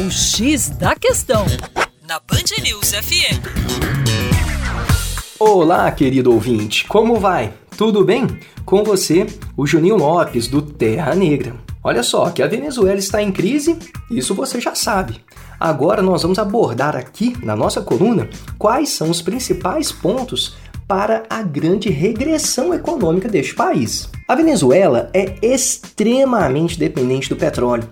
O X da Questão, na Band News FM. Olá, querido ouvinte, como vai? Tudo bem? Com você, o Juninho Lopes, do Terra Negra. Olha só, que a Venezuela está em crise, isso você já sabe. Agora nós vamos abordar aqui na nossa coluna quais são os principais pontos para a grande regressão econômica deste país. A Venezuela é extremamente dependente do petróleo,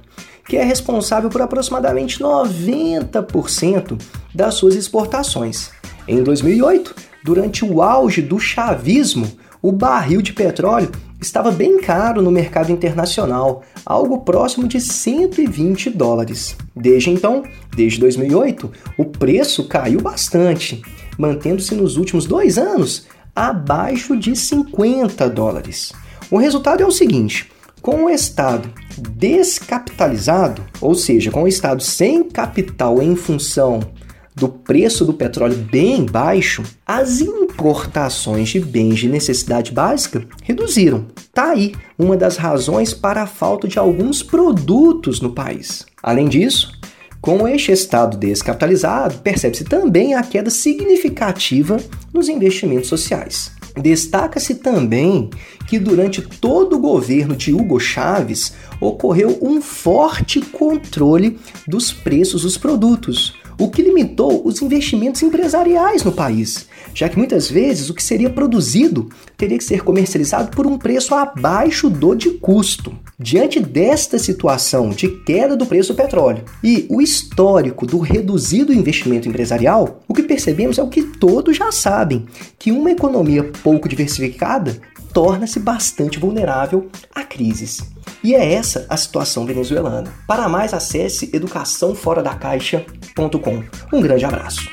que é responsável por aproximadamente 90% das suas exportações. Em 2008, durante o auge do chavismo, o barril de petróleo estava bem caro no mercado internacional, algo próximo de 120 dólares. Desde então, desde 2008, o preço caiu bastante mantendo-se nos últimos dois anos abaixo de 50 dólares. O resultado é o seguinte: com o Estado descapitalizado, ou seja, com o Estado sem capital em função do preço do petróleo bem baixo, as importações de bens de necessidade básica reduziram. Tá aí uma das razões para a falta de alguns produtos no país. Além disso, com este estado descapitalizado, percebe-se também a queda significativa nos investimentos sociais. Destaca-se também que durante todo o governo de Hugo Chávez ocorreu um forte controle dos preços dos produtos, o que limitou os investimentos empresariais no país, já que muitas vezes o que seria produzido teria que ser comercializado por um preço abaixo do de custo. Diante desta situação de queda do preço do petróleo e o histórico do reduzido investimento empresarial, o que percebemos é o que todos já sabem, que uma economia pouco diversificada torna-se bastante vulnerável a crises. E é essa a situação venezuelana. Para mais, acesse educaçãoforadacaixa.com. Um grande abraço.